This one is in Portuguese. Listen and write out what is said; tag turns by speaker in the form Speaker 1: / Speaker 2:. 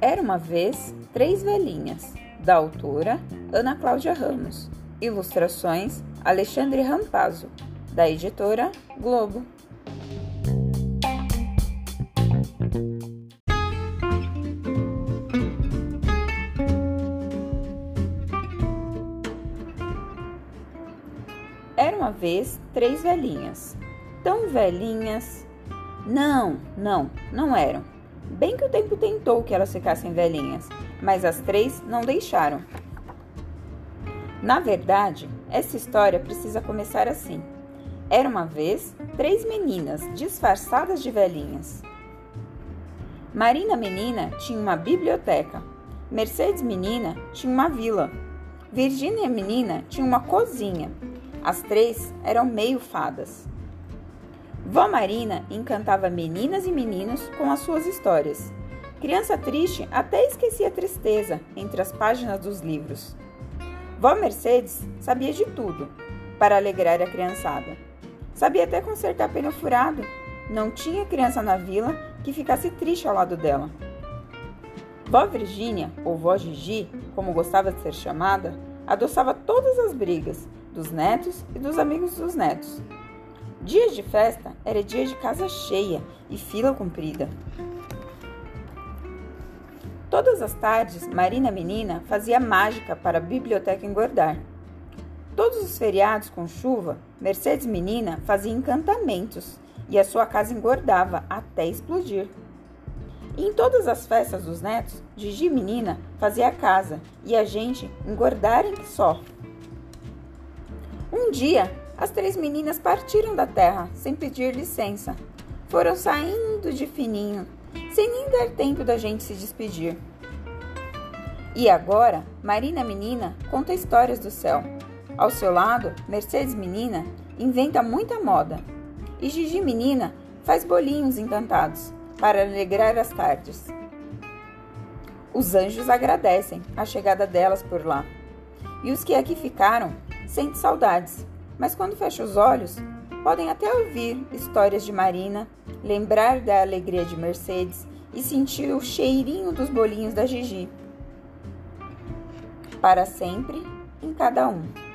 Speaker 1: Era uma vez Três Velhinhas, da autora Ana Cláudia Ramos. Ilustrações Alexandre Rampazzo, da editora Globo. Era uma vez três velhinhas, tão velhinhas. Não, não, não eram Bem que o tempo tentou que elas ficassem velhinhas, mas as três não deixaram. Na verdade, essa história precisa começar assim. Era uma vez três meninas disfarçadas de velhinhas. Marina Menina tinha uma biblioteca. Mercedes Menina tinha uma vila. Virgínia Menina tinha uma cozinha. As três eram meio fadas. Vó Marina encantava meninas e meninos com as suas histórias. Criança triste até esquecia a tristeza entre as páginas dos livros. Vó Mercedes sabia de tudo para alegrar a criançada. Sabia até consertar pneu furado. Não tinha criança na vila que ficasse triste ao lado dela. Vó Virgínia, ou Vó Gigi, como gostava de ser chamada, adoçava todas as brigas dos netos e dos amigos dos netos. Dias de festa era dia de casa cheia e fila comprida. Todas as tardes, Marina Menina fazia mágica para a biblioteca engordar. Todos os feriados com chuva, Mercedes Menina fazia encantamentos e a sua casa engordava até explodir. E em todas as festas dos netos, Gigi Menina fazia a casa e a gente engordar em só. Um dia, as três meninas partiram da terra sem pedir licença. Foram saindo de fininho, sem nem dar tempo da gente se despedir. E agora, Marina Menina conta histórias do céu. Ao seu lado, Mercedes Menina inventa muita moda. E Gigi Menina faz bolinhos encantados para alegrar as tardes. Os anjos agradecem a chegada delas por lá. E os que aqui ficaram sentem saudades mas quando fecha os olhos, podem até ouvir histórias de Marina, lembrar da alegria de Mercedes e sentir o cheirinho dos bolinhos da Gigi. Para sempre, em cada um.